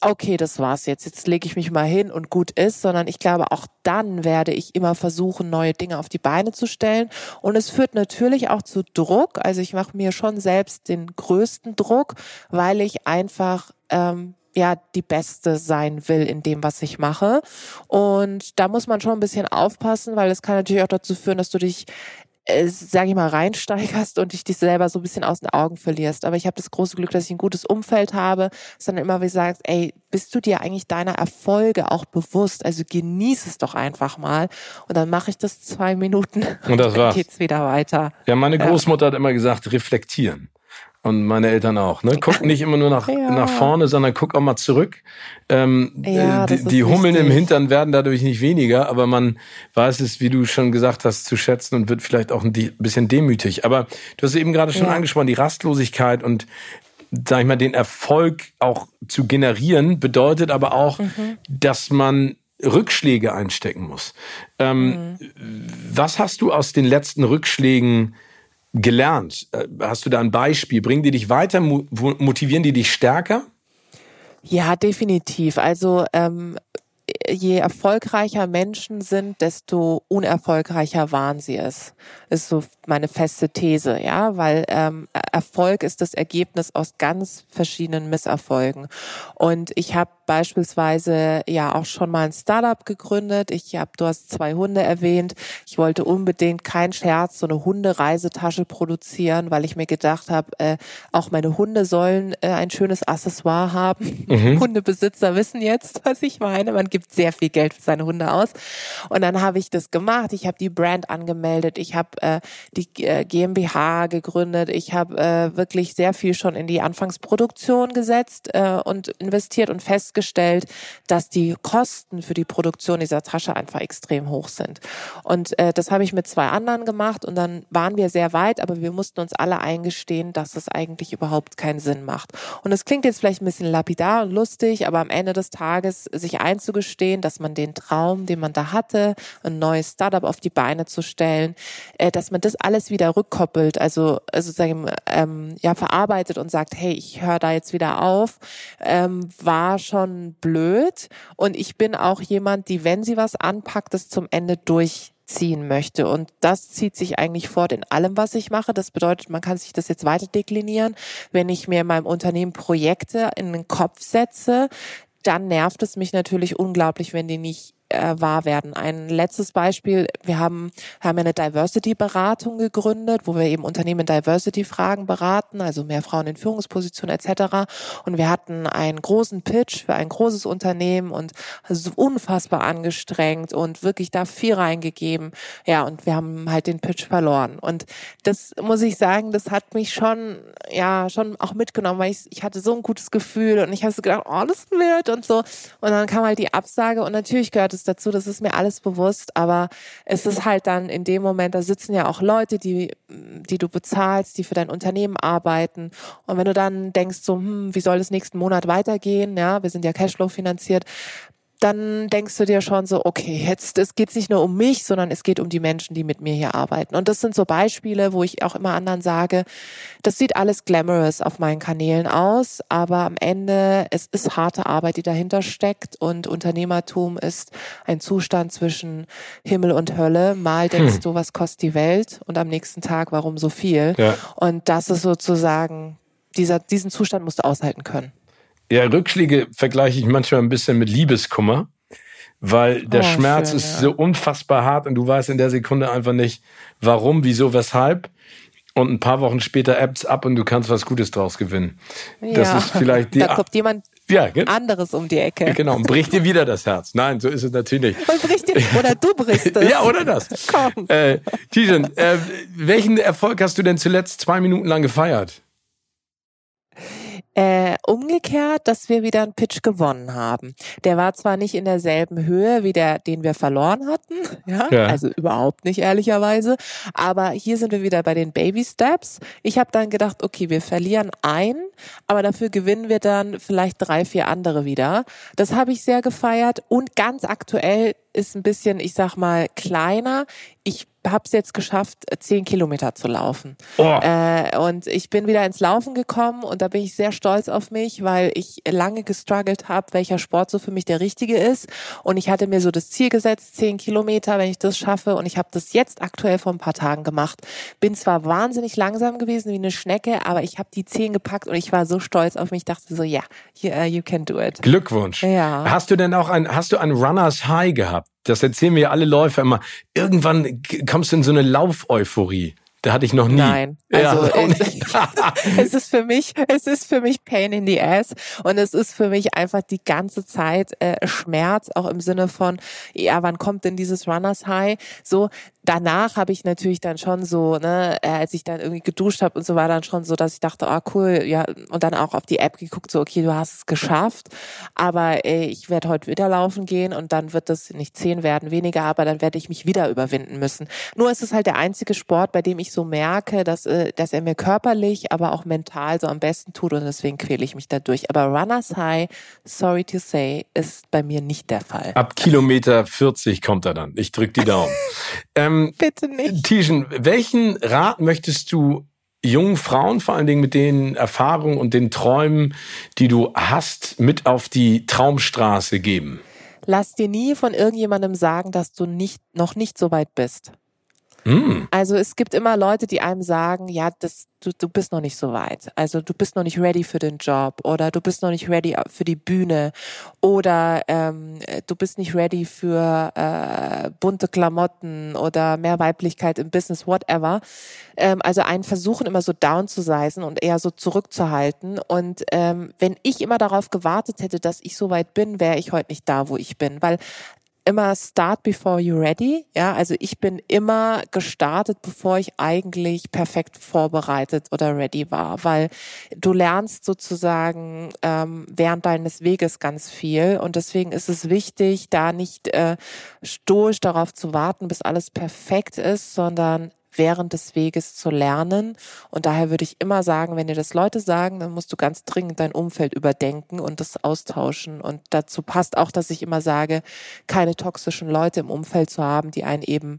okay, das war's jetzt. Jetzt lege ich mich mal hin und gut ist, sondern ich glaube, auch dann werde ich immer versuchen, neue Dinge auf die Beine zu stellen. Und es führt natürlich auch zu Druck. Also ich mache mir schon selbst den größten Druck, weil ich einfach ähm, ja die Beste sein will in dem, was ich mache. Und da muss man schon ein bisschen aufpassen, weil es kann natürlich auch dazu führen, dass du dich äh, sage ich mal, reinsteigerst und dich dich selber so ein bisschen aus den Augen verlierst. Aber ich habe das große Glück, dass ich ein gutes Umfeld habe, sondern immer wie sagst, ey, bist du dir eigentlich deiner Erfolge auch bewusst? Also genieß es doch einfach mal. Und dann mache ich das zwei Minuten und das dann war's. geht's wieder weiter. Ja, meine Großmutter ja. hat immer gesagt, reflektieren. Und meine Eltern auch. Ne? Guck nicht immer nur nach, ja. nach vorne, sondern guck auch mal zurück. Ähm, ja, die, die Hummeln wichtig. im Hintern werden dadurch nicht weniger, aber man weiß es, wie du schon gesagt hast, zu schätzen und wird vielleicht auch ein bisschen demütig. Aber du hast eben gerade schon ja. angesprochen, die Rastlosigkeit und sag ich mal, den Erfolg auch zu generieren, bedeutet aber auch, mhm. dass man Rückschläge einstecken muss. Ähm, mhm. Was hast du aus den letzten Rückschlägen gelernt? Äh, hast du da ein Beispiel? Bringen die dich weiter? Motivieren die dich stärker? Ja, definitiv. Also ähm, je erfolgreicher Menschen sind, desto unerfolgreicher waren sie es. Ist so meine feste These, ja, weil ähm, Erfolg ist das Ergebnis aus ganz verschiedenen Misserfolgen. Und ich habe beispielsweise ja auch schon mal ein Startup gegründet. Ich habe, du hast zwei Hunde erwähnt. Ich wollte unbedingt kein Scherz so eine Hundereisetasche produzieren, weil ich mir gedacht habe, äh, auch meine Hunde sollen äh, ein schönes Accessoire haben. Mhm. Hundebesitzer wissen jetzt, was ich meine. Man gibt sehr viel Geld für seine Hunde aus. Und dann habe ich das gemacht. Ich habe die Brand angemeldet. Ich habe äh, die äh, GmbH gegründet. Ich habe äh, wirklich sehr viel schon in die Anfangsproduktion gesetzt äh, und investiert und festgestellt, dass die Kosten für die Produktion dieser Tasche einfach extrem hoch sind. Und äh, das habe ich mit zwei anderen gemacht und dann waren wir sehr weit, aber wir mussten uns alle eingestehen, dass es eigentlich überhaupt keinen Sinn macht. Und es klingt jetzt vielleicht ein bisschen lapidar und lustig, aber am Ende des Tages sich einzugestehen, dass man den Traum, den man da hatte, ein neues Startup auf die Beine zu stellen, äh, dass man das alles wieder rückkoppelt, also, also sagen, ähm, ja, verarbeitet und sagt, hey, ich höre da jetzt wieder auf, ähm, war schon blöd. Und ich bin auch jemand, die, wenn sie was anpackt, das zum Ende durchziehen möchte. Und das zieht sich eigentlich fort in allem, was ich mache. Das bedeutet, man kann sich das jetzt weiter deklinieren. Wenn ich mir in meinem Unternehmen Projekte in den Kopf setze, dann nervt es mich natürlich unglaublich, wenn die nicht äh, wahr werden. Ein letztes Beispiel, wir haben, haben eine Diversity-Beratung gegründet, wo wir eben Unternehmen Diversity-Fragen beraten, also mehr Frauen in Führungspositionen etc. Und wir hatten einen großen Pitch für ein großes Unternehmen und unfassbar angestrengt und wirklich da viel reingegeben. Ja, und wir haben halt den Pitch verloren. Und das muss ich sagen, das hat mich schon, ja, schon auch mitgenommen, weil ich, ich hatte so ein gutes Gefühl und ich habe so gedacht, oh, das wird und so. Und dann kam halt die Absage und natürlich gehört es dazu, das ist mir alles bewusst, aber es ist halt dann in dem Moment, da sitzen ja auch Leute, die, die du bezahlst, die für dein Unternehmen arbeiten. Und wenn du dann denkst so, hm, wie soll es nächsten Monat weitergehen? Ja, wir sind ja Cashflow finanziert dann denkst du dir schon so, okay, jetzt es geht nicht nur um mich, sondern es geht um die Menschen, die mit mir hier arbeiten. Und das sind so Beispiele, wo ich auch immer anderen sage, das sieht alles glamorous auf meinen Kanälen aus, aber am Ende es ist harte Arbeit, die dahinter steckt und Unternehmertum ist ein Zustand zwischen Himmel und Hölle. Mal denkst hm. du, was kostet die Welt und am nächsten Tag, warum so viel? Ja. Und das ist sozusagen dieser diesen Zustand musst du aushalten können. Ja, Rückschläge vergleiche ich manchmal ein bisschen mit Liebeskummer, weil der oh, Schmerz schön, ist ja. so unfassbar hart und du weißt in der Sekunde einfach nicht, warum, wieso, weshalb. Und ein paar Wochen später ebbt's ab und du kannst was Gutes draus gewinnen. Ja. Das ist vielleicht die. Da kommt jemand ja, anderes um die Ecke. Genau, und bricht dir wieder das Herz. Nein, so ist es natürlich nicht. Und bricht dir, oder du brichst es. ja, oder das. Komm. Äh, Tijan, äh, welchen Erfolg hast du denn zuletzt zwei Minuten lang gefeiert? Äh, umgekehrt, dass wir wieder einen Pitch gewonnen haben. Der war zwar nicht in derselben Höhe wie der, den wir verloren hatten, ja, ja. also überhaupt nicht ehrlicherweise, aber hier sind wir wieder bei den Baby Steps. Ich habe dann gedacht, okay, wir verlieren einen, aber dafür gewinnen wir dann vielleicht drei, vier andere wieder. Das habe ich sehr gefeiert und ganz aktuell ist ein bisschen, ich sag mal, kleiner. Ich habe es jetzt geschafft, zehn Kilometer zu laufen. Oh. Äh, und ich bin wieder ins Laufen gekommen und da bin ich sehr stolz auf mich, weil ich lange gestruggelt habe, welcher Sport so für mich der richtige ist. Und ich hatte mir so das Ziel gesetzt, zehn Kilometer, wenn ich das schaffe. Und ich habe das jetzt aktuell vor ein paar Tagen gemacht. Bin zwar wahnsinnig langsam gewesen wie eine Schnecke, aber ich habe die zehn gepackt und ich war so stolz auf mich. dachte so, ja, yeah, you, uh, you can do it. Glückwunsch. Ja. Hast du denn auch ein, hast du ein Runners High gehabt? Das erzählen mir alle Läufer immer. Irgendwann kommst du in so eine Laufeuphorie. Da hatte ich noch nie. Nein, also ja, es, es ist für mich, es ist für mich Pain in the Ass und es ist für mich einfach die ganze Zeit äh, Schmerz, auch im Sinne von, ja, wann kommt denn dieses Runners High? So, danach habe ich natürlich dann schon so, ne, äh, als ich dann irgendwie geduscht habe und so war dann schon so, dass ich dachte, ah oh, cool, ja, und dann auch auf die App geguckt, so okay, du hast es geschafft, aber äh, ich werde heute wieder laufen gehen und dann wird das nicht zehn werden weniger, aber dann werde ich mich wieder überwinden müssen. Nur ist es halt der einzige Sport, bei dem ich so merke, dass äh, dass er mir körperlich, aber auch mental so am besten tut und deswegen quäle ich mich dadurch. Aber Runners High, sorry to say, ist bei mir nicht der Fall. Ab Kilometer 40 kommt er dann. Ich drück die Daumen. Ähm, Bitte nicht. Tischen, welchen Rat möchtest du jungen Frauen, vor allen Dingen mit den Erfahrungen und den Träumen, die du hast, mit auf die Traumstraße geben? Lass dir nie von irgendjemandem sagen, dass du nicht, noch nicht so weit bist. Mm. Also es gibt immer Leute, die einem sagen, ja, das, du, du bist noch nicht so weit. Also du bist noch nicht ready für den Job oder du bist noch nicht ready für die Bühne oder ähm, du bist nicht ready für äh, bunte Klamotten oder mehr Weiblichkeit im Business, whatever. Ähm, also einen versuchen immer so down zu seisen und eher so zurückzuhalten. Und ähm, wenn ich immer darauf gewartet hätte, dass ich so weit bin, wäre ich heute nicht da, wo ich bin. Weil immer start before you're ready. Ja, also ich bin immer gestartet, bevor ich eigentlich perfekt vorbereitet oder ready war, weil du lernst sozusagen ähm, während deines Weges ganz viel und deswegen ist es wichtig, da nicht äh, stoisch darauf zu warten, bis alles perfekt ist, sondern während des Weges zu lernen. Und daher würde ich immer sagen, wenn dir das Leute sagen, dann musst du ganz dringend dein Umfeld überdenken und das austauschen. Und dazu passt auch, dass ich immer sage, keine toxischen Leute im Umfeld zu haben, die einen eben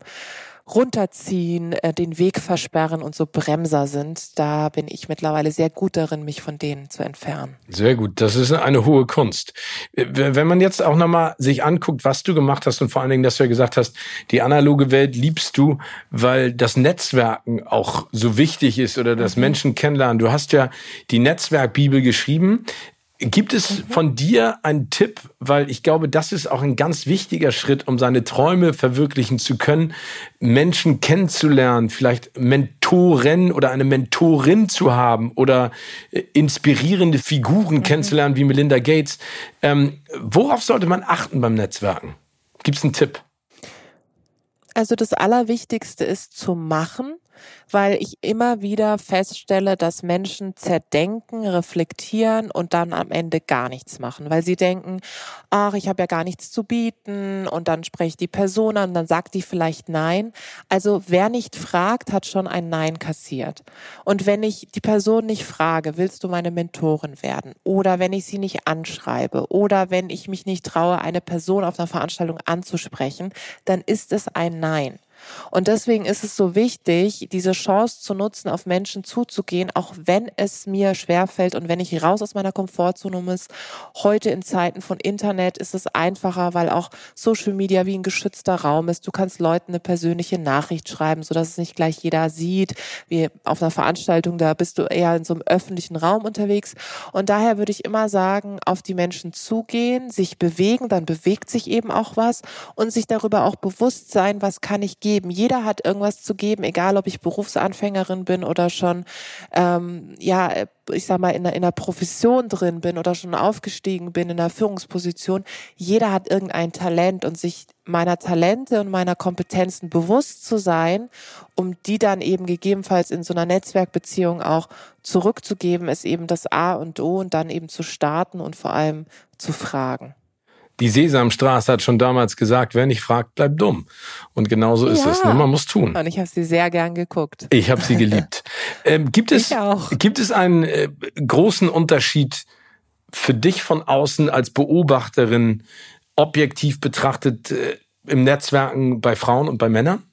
runterziehen, äh, den Weg versperren und so Bremser sind, da bin ich mittlerweile sehr gut darin, mich von denen zu entfernen. Sehr gut, das ist eine hohe Kunst. Wenn man jetzt auch nochmal sich anguckt, was du gemacht hast und vor allen Dingen, dass du ja gesagt hast, die analoge Welt liebst du, weil das Netzwerken auch so wichtig ist oder das mhm. Menschen kennenlernen. Du hast ja die Netzwerkbibel geschrieben. Gibt es mhm. von dir einen Tipp, weil ich glaube, das ist auch ein ganz wichtiger Schritt, um seine Träume verwirklichen zu können, Menschen kennenzulernen, vielleicht Mentoren oder eine Mentorin zu haben oder äh, inspirierende Figuren mhm. kennenzulernen wie Melinda Gates. Ähm, worauf sollte man achten beim Netzwerken? Gibt es einen Tipp? Also das Allerwichtigste ist zu machen weil ich immer wieder feststelle, dass Menschen zerdenken, reflektieren und dann am Ende gar nichts machen, weil sie denken, ach, ich habe ja gar nichts zu bieten und dann spreche die Person an dann sagt die vielleicht Nein. Also wer nicht fragt, hat schon ein Nein kassiert. Und wenn ich die Person nicht frage, willst du meine Mentorin werden? Oder wenn ich sie nicht anschreibe oder wenn ich mich nicht traue, eine Person auf einer Veranstaltung anzusprechen, dann ist es ein Nein. Und deswegen ist es so wichtig, diese Chance zu nutzen, auf Menschen zuzugehen, auch wenn es mir schwerfällt und wenn ich raus aus meiner Komfortzone muss. Heute in Zeiten von Internet ist es einfacher, weil auch Social Media wie ein geschützter Raum ist. Du kannst Leuten eine persönliche Nachricht schreiben, sodass es nicht gleich jeder sieht. Wie auf einer Veranstaltung, da bist du eher in so einem öffentlichen Raum unterwegs. Und daher würde ich immer sagen, auf die Menschen zugehen, sich bewegen, dann bewegt sich eben auch was und sich darüber auch bewusst sein, was kann ich geben geben. Jeder hat irgendwas zu geben, egal ob ich Berufsanfängerin bin oder schon, ähm, ja, ich sag mal, in einer, in einer Profession drin bin oder schon aufgestiegen bin in einer Führungsposition. Jeder hat irgendein Talent und sich meiner Talente und meiner Kompetenzen bewusst zu sein, um die dann eben gegebenenfalls in so einer Netzwerkbeziehung auch zurückzugeben, ist eben das A und O und dann eben zu starten und vor allem zu fragen. Die Sesamstraße hat schon damals gesagt, wer nicht fragt, bleibt dumm. Und genauso ist ja. es. Ne? Man muss tun. Und ich habe sie sehr gern geguckt. Ich habe sie geliebt. ähm, gibt es gibt es einen äh, großen Unterschied für dich von außen als Beobachterin objektiv betrachtet äh, im Netzwerken bei Frauen und bei Männern?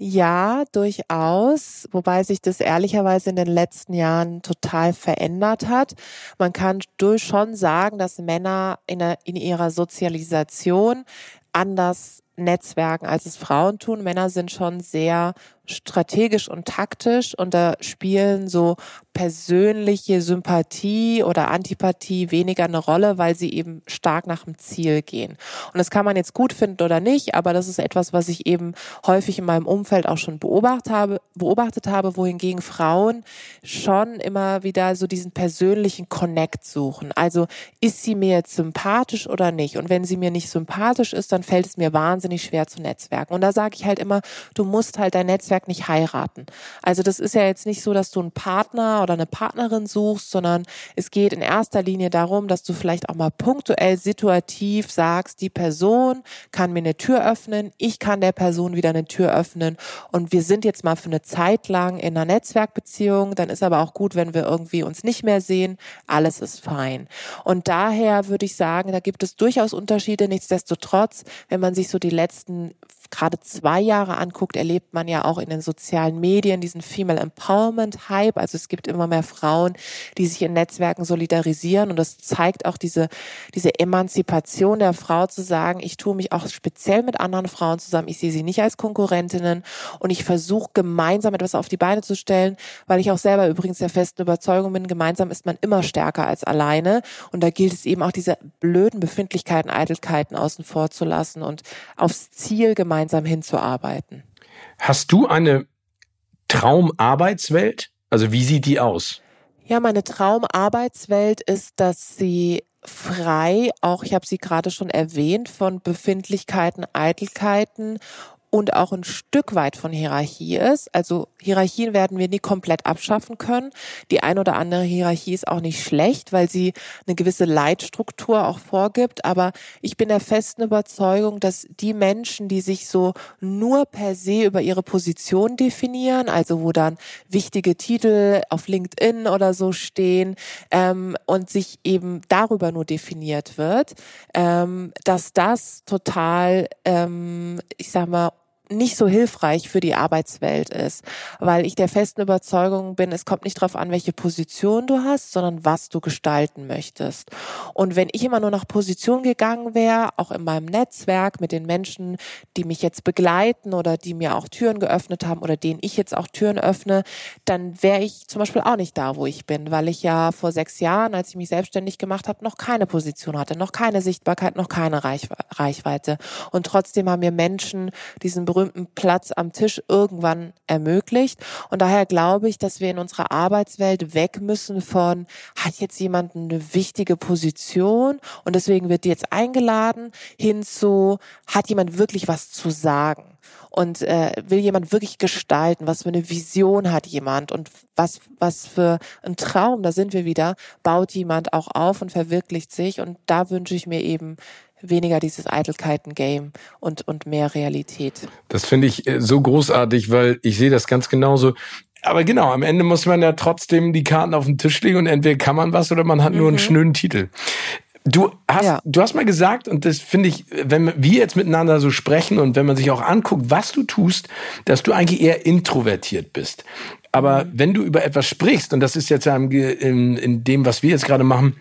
Ja, durchaus, wobei sich das ehrlicherweise in den letzten Jahren total verändert hat. Man kann durch schon sagen, dass Männer in, in ihrer Sozialisation anders netzwerken, als es Frauen tun. Männer sind schon sehr strategisch und taktisch und da spielen so persönliche Sympathie oder Antipathie weniger eine Rolle, weil sie eben stark nach dem Ziel gehen. Und das kann man jetzt gut finden oder nicht, aber das ist etwas, was ich eben häufig in meinem Umfeld auch schon beobachtet habe, beobachtet habe, wohingegen Frauen schon immer wieder so diesen persönlichen Connect suchen. Also ist sie mir jetzt sympathisch oder nicht? Und wenn sie mir nicht sympathisch ist, dann fällt es mir wahnsinnig schwer zu netzwerken. Und da sage ich halt immer, du musst halt dein Netzwerk nicht heiraten. Also das ist ja jetzt nicht so, dass du einen Partner oder eine Partnerin suchst, sondern es geht in erster Linie darum, dass du vielleicht auch mal punktuell situativ sagst, die Person kann mir eine Tür öffnen, ich kann der Person wieder eine Tür öffnen und wir sind jetzt mal für eine Zeit lang in einer Netzwerkbeziehung, dann ist aber auch gut, wenn wir irgendwie uns nicht mehr sehen, alles ist fein. Und daher würde ich sagen, da gibt es durchaus Unterschiede, nichtsdestotrotz, wenn man sich so die letzten gerade zwei Jahre anguckt, erlebt man ja auch in den sozialen Medien diesen Female Empowerment Hype. Also es gibt immer mehr Frauen, die sich in Netzwerken solidarisieren und das zeigt auch diese, diese Emanzipation der Frau zu sagen, ich tue mich auch speziell mit anderen Frauen zusammen. Ich sehe sie nicht als Konkurrentinnen und ich versuche gemeinsam etwas auf die Beine zu stellen, weil ich auch selber übrigens der festen Überzeugung bin, gemeinsam ist man immer stärker als alleine und da gilt es eben auch diese blöden Befindlichkeiten, Eitelkeiten außen vor zu lassen und aufs Ziel gemeinsam hinzuarbeiten. Hast du eine Traumarbeitswelt? Also wie sieht die aus? Ja, meine Traumarbeitswelt ist, dass sie frei, auch ich habe sie gerade schon erwähnt, von Befindlichkeiten, Eitelkeiten und auch ein Stück weit von Hierarchie ist. Also Hierarchien werden wir nie komplett abschaffen können. Die ein oder andere Hierarchie ist auch nicht schlecht, weil sie eine gewisse Leitstruktur auch vorgibt. Aber ich bin der festen Überzeugung, dass die Menschen, die sich so nur per se über ihre Position definieren, also wo dann wichtige Titel auf LinkedIn oder so stehen ähm, und sich eben darüber nur definiert wird, ähm, dass das total, ähm, ich sag mal, nicht so hilfreich für die Arbeitswelt ist, weil ich der festen Überzeugung bin, es kommt nicht darauf an, welche Position du hast, sondern was du gestalten möchtest. Und wenn ich immer nur nach Position gegangen wäre, auch in meinem Netzwerk mit den Menschen, die mich jetzt begleiten oder die mir auch Türen geöffnet haben oder denen ich jetzt auch Türen öffne, dann wäre ich zum Beispiel auch nicht da, wo ich bin, weil ich ja vor sechs Jahren, als ich mich selbstständig gemacht habe, noch keine Position hatte, noch keine Sichtbarkeit, noch keine Reichweite. Und trotzdem haben mir Menschen diesen berühmten Platz am Tisch irgendwann ermöglicht. Und daher glaube ich, dass wir in unserer Arbeitswelt weg müssen von, hat jetzt jemand eine wichtige Position und deswegen wird die jetzt eingeladen, hin zu, hat jemand wirklich was zu sagen? und äh, will jemand wirklich gestalten, was für eine Vision hat jemand? Und was was für ein Traum, da sind wir wieder, baut jemand auch auf und verwirklicht sich. Und da wünsche ich mir eben weniger dieses Eitelkeiten-Game und, und mehr Realität. Das finde ich äh, so großartig, weil ich sehe das ganz genauso. Aber genau, am Ende muss man ja trotzdem die Karten auf den Tisch legen und entweder kann man was oder man hat mhm. nur einen mhm. schönen Titel. Du hast, ja. du hast mal gesagt, und das finde ich, wenn wir jetzt miteinander so sprechen und wenn man sich auch anguckt, was du tust, dass du eigentlich eher introvertiert bist. Aber mhm. wenn du über etwas sprichst, und das ist jetzt in, in dem, was wir jetzt gerade machen,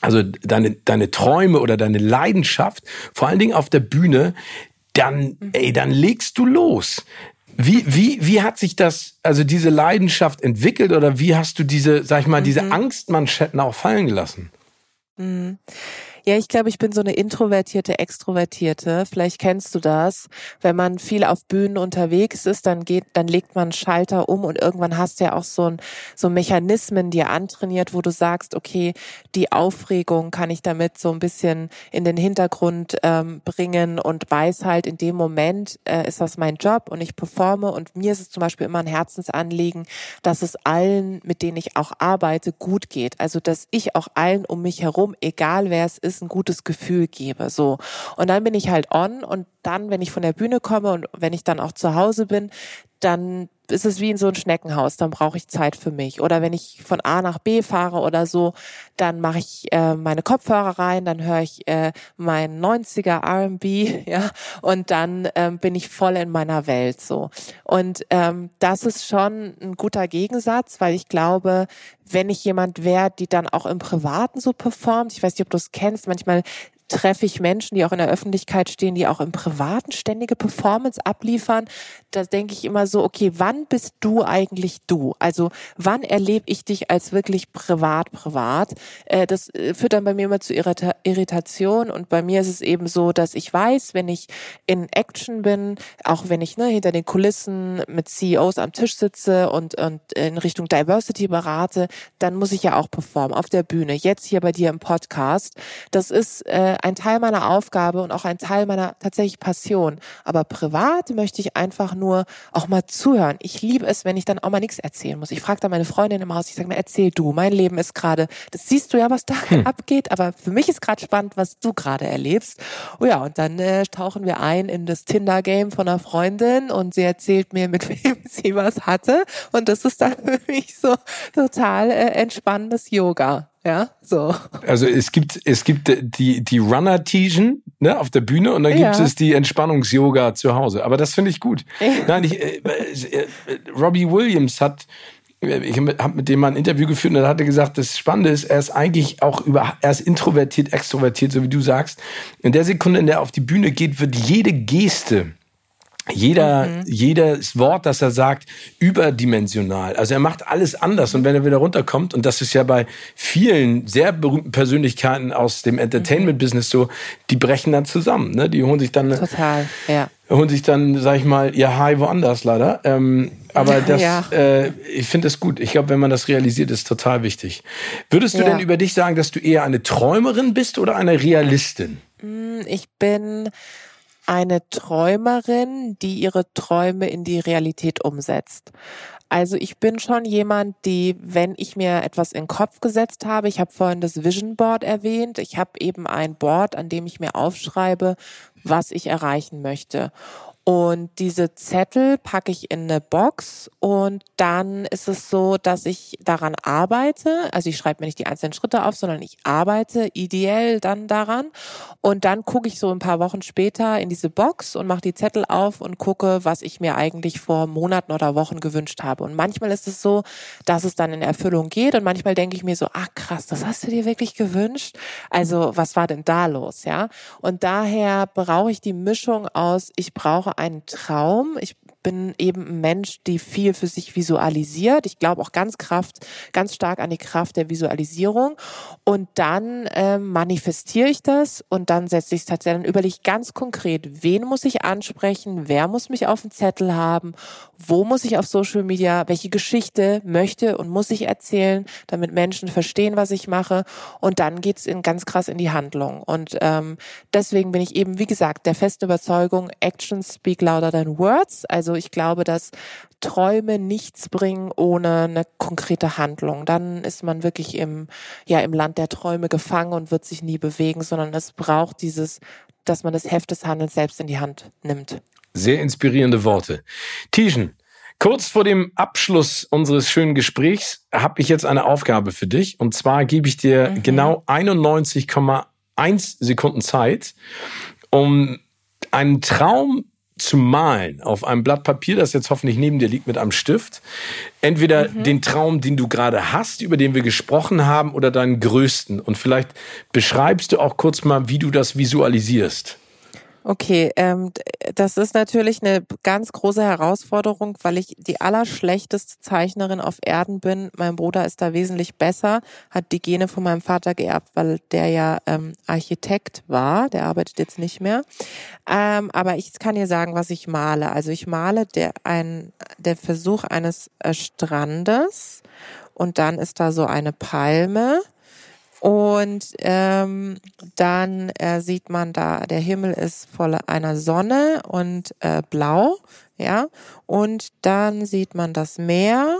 also deine, deine Träume oder deine Leidenschaft, vor allen Dingen auf der Bühne, dann, ey, dann legst du los. Wie, wie, wie hat sich das, also diese Leidenschaft entwickelt oder wie hast du diese, sag ich mal, diese mhm. Angstmanschetten auch fallen gelassen? Mhm. Ja, ich glaube, ich bin so eine introvertierte, extrovertierte. Vielleicht kennst du das. Wenn man viel auf Bühnen unterwegs ist, dann geht, dann legt man Schalter um und irgendwann hast du ja auch so ein, so Mechanismen dir antrainiert, wo du sagst, okay, die Aufregung kann ich damit so ein bisschen in den Hintergrund ähm, bringen und weiß halt, in dem Moment äh, ist das mein Job und ich performe und mir ist es zum Beispiel immer ein Herzensanliegen, dass es allen, mit denen ich auch arbeite, gut geht. Also, dass ich auch allen um mich herum, egal wer es ist, ist, ein gutes Gefühl gebe. So. Und dann bin ich halt on und dann, wenn ich von der Bühne komme und wenn ich dann auch zu Hause bin, dann ist es wie in so ein Schneckenhaus, dann brauche ich Zeit für mich. Oder wenn ich von A nach B fahre oder so, dann mache ich äh, meine Kopfhörer rein, dann höre ich äh, mein 90er R&B, ja, und dann ähm, bin ich voll in meiner Welt so. Und ähm, das ist schon ein guter Gegensatz, weil ich glaube, wenn ich jemand wäre, die dann auch im Privaten so performt, ich weiß nicht, ob du es kennst, manchmal treffe ich Menschen, die auch in der Öffentlichkeit stehen, die auch im Privaten ständige Performance abliefern. Da denke ich immer so, okay, wann bist du eigentlich du? Also wann erlebe ich dich als wirklich privat, privat? Äh, das äh, führt dann bei mir immer zu Irritation und bei mir ist es eben so, dass ich weiß, wenn ich in Action bin, auch wenn ich ne, hinter den Kulissen mit CEOs am Tisch sitze und, und in Richtung Diversity berate, dann muss ich ja auch performen auf der Bühne. Jetzt hier bei dir im Podcast. Das ist äh, ein Teil meiner Aufgabe und auch ein Teil meiner tatsächlich Passion. Aber privat möchte ich einfach nur auch mal zuhören. Ich liebe es, wenn ich dann auch mal nichts erzählen muss. Ich frage dann meine Freundin im Haus, ich sage mir, erzähl du, mein Leben ist gerade, das siehst du ja, was da hm. abgeht, aber für mich ist gerade spannend, was du gerade erlebst. Oh ja, und dann äh, tauchen wir ein in das Tinder-Game von einer Freundin und sie erzählt mir, mit wem sie was hatte. Und das ist dann für mich so total äh, entspannendes Yoga. Ja, so. Also es gibt, es gibt die, die Runner-Tigen ne, auf der Bühne und dann ja. gibt es die Entspannungs-Yoga zu Hause. Aber das finde ich gut. Nein, ich, äh, äh, Robbie Williams hat ich habe mit dem mal ein Interview geführt und da hat er gesagt, das Spannende ist, er ist eigentlich auch über, er ist introvertiert, extrovertiert, so wie du sagst. In der Sekunde, in der er auf die Bühne geht, wird jede Geste, jeder, mhm. jedes Wort, das er sagt, überdimensional. Also er macht alles anders. Und wenn er wieder runterkommt, und das ist ja bei vielen sehr berühmten Persönlichkeiten aus dem Entertainment-Business so, die brechen dann zusammen. Ne? Die holen sich dann, Total, ja. holen sich dann, sag ich mal, ihr High woanders leider. Ähm, aber das, ja. äh, ich finde das gut. Ich glaube, wenn man das realisiert, ist total wichtig. Würdest du ja. denn über dich sagen, dass du eher eine Träumerin bist oder eine Realistin? Ich bin eine Träumerin, die ihre Träume in die Realität umsetzt. Also ich bin schon jemand, die, wenn ich mir etwas in den Kopf gesetzt habe, ich habe vorhin das Vision Board erwähnt, ich habe eben ein Board, an dem ich mir aufschreibe, was ich erreichen möchte. Und diese Zettel packe ich in eine Box und dann ist es so, dass ich daran arbeite. Also ich schreibe mir nicht die einzelnen Schritte auf, sondern ich arbeite ideell dann daran. Und dann gucke ich so ein paar Wochen später in diese Box und mache die Zettel auf und gucke, was ich mir eigentlich vor Monaten oder Wochen gewünscht habe. Und manchmal ist es so, dass es dann in Erfüllung geht und manchmal denke ich mir so, ah krass, das hast du dir wirklich gewünscht? Also was war denn da los, ja? Und daher brauche ich die Mischung aus, ich brauche einen Traum, ich bin eben ein Mensch, die viel für sich visualisiert. Ich glaube auch ganz Kraft, ganz stark an die Kraft der Visualisierung. Und dann äh, manifestiere ich das und dann setze ich es tatsächlich, dann überlege ich ganz konkret, wen muss ich ansprechen, wer muss mich auf dem Zettel haben, wo muss ich auf Social Media, welche Geschichte möchte und muss ich erzählen, damit Menschen verstehen, was ich mache. Und dann geht's in ganz krass in die Handlung. Und ähm, deswegen bin ich eben, wie gesagt, der festen Überzeugung, Actions speak louder than words. Also ich glaube, dass Träume nichts bringen ohne eine konkrete Handlung. Dann ist man wirklich im, ja, im Land der Träume gefangen und wird sich nie bewegen, sondern es braucht dieses, dass man das Heft des Handelns selbst in die Hand nimmt. Sehr inspirierende Worte. Tischen, Kurz vor dem Abschluss unseres schönen Gesprächs habe ich jetzt eine Aufgabe für dich. Und zwar gebe ich dir mhm. genau 91,1 Sekunden Zeit, um einen Traum zu malen auf einem Blatt Papier, das jetzt hoffentlich neben dir liegt mit einem Stift. Entweder mhm. den Traum, den du gerade hast, über den wir gesprochen haben, oder deinen größten. Und vielleicht beschreibst du auch kurz mal, wie du das visualisierst. Okay, ähm, das ist natürlich eine ganz große Herausforderung, weil ich die allerschlechteste Zeichnerin auf Erden bin. Mein Bruder ist da wesentlich besser, hat die Gene von meinem Vater geerbt, weil der ja ähm, Architekt war. Der arbeitet jetzt nicht mehr. Ähm, aber ich kann dir sagen, was ich male. Also ich male der, ein, der Versuch eines äh, Strandes und dann ist da so eine Palme und ähm, dann äh, sieht man da, der Himmel ist voll einer Sonne und äh, blau, ja. Und dann sieht man das Meer.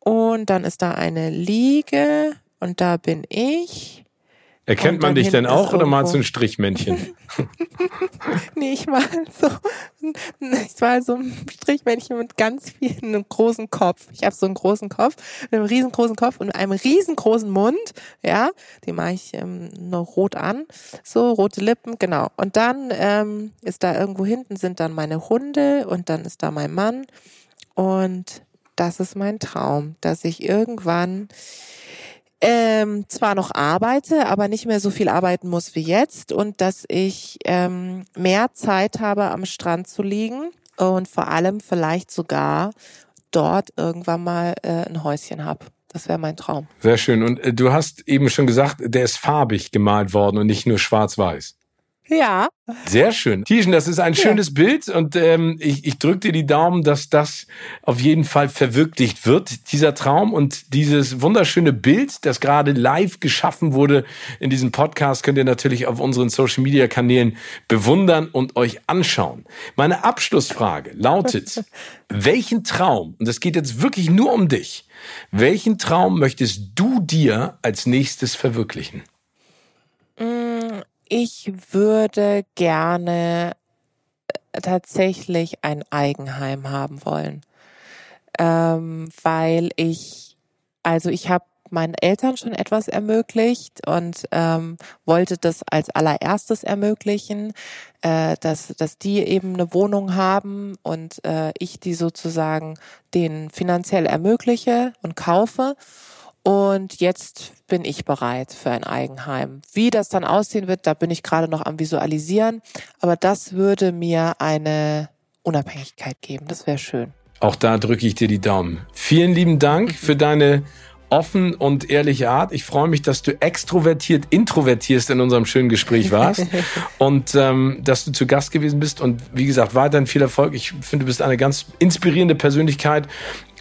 Und dann ist da eine Liege. Und da bin ich Erkennt man dich denn auch oder malst du ein Strichmännchen? nee, ich mal so, ich mal so ein Strichmännchen mit ganz viel, einem großen Kopf. Ich habe so einen großen Kopf, mit einem riesengroßen Kopf und einem riesengroßen Mund, ja, den mache ich ähm, noch rot an, so rote Lippen, genau. Und dann ähm, ist da irgendwo hinten sind dann meine Hunde und dann ist da mein Mann und das ist mein Traum, dass ich irgendwann ähm, zwar noch arbeite, aber nicht mehr so viel arbeiten muss wie jetzt und dass ich ähm, mehr Zeit habe, am Strand zu liegen und vor allem vielleicht sogar dort irgendwann mal äh, ein Häuschen habe. Das wäre mein Traum. Sehr schön. Und äh, du hast eben schon gesagt, der ist farbig gemalt worden und nicht nur schwarz-weiß. Ja. Sehr schön. Tischen, das ist ein ja. schönes Bild und ähm, ich, ich drücke dir die Daumen, dass das auf jeden Fall verwirklicht wird, dieser Traum und dieses wunderschöne Bild, das gerade live geschaffen wurde in diesem Podcast, könnt ihr natürlich auf unseren Social-Media-Kanälen bewundern und euch anschauen. Meine Abschlussfrage lautet, welchen Traum, und das geht jetzt wirklich nur um dich, welchen Traum möchtest du dir als nächstes verwirklichen? Ich würde gerne äh, tatsächlich ein Eigenheim haben wollen, ähm, weil ich, also ich habe meinen Eltern schon etwas ermöglicht und ähm, wollte das als allererstes ermöglichen, äh, dass, dass die eben eine Wohnung haben und äh, ich die sozusagen denen finanziell ermögliche und kaufe. Und jetzt bin ich bereit für ein Eigenheim. Wie das dann aussehen wird, da bin ich gerade noch am Visualisieren. Aber das würde mir eine Unabhängigkeit geben. Das wäre schön. Auch da drücke ich dir die Daumen. Vielen lieben Dank für deine offen und ehrliche Art. Ich freue mich, dass du extrovertiert introvertierst in unserem schönen Gespräch warst und ähm, dass du zu Gast gewesen bist. Und wie gesagt, weiterhin viel Erfolg. Ich finde, du bist eine ganz inspirierende Persönlichkeit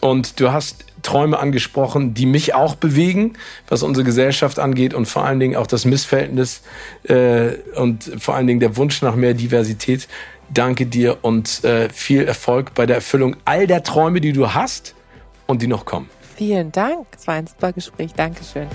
und du hast Träume angesprochen, die mich auch bewegen, was unsere Gesellschaft angeht und vor allen Dingen auch das Missverhältnis äh, und vor allen Dingen der Wunsch nach mehr Diversität. Danke dir und äh, viel Erfolg bei der Erfüllung all der Träume, die du hast und die noch kommen. Vielen Dank. Es war ein super Gespräch. Dankeschön.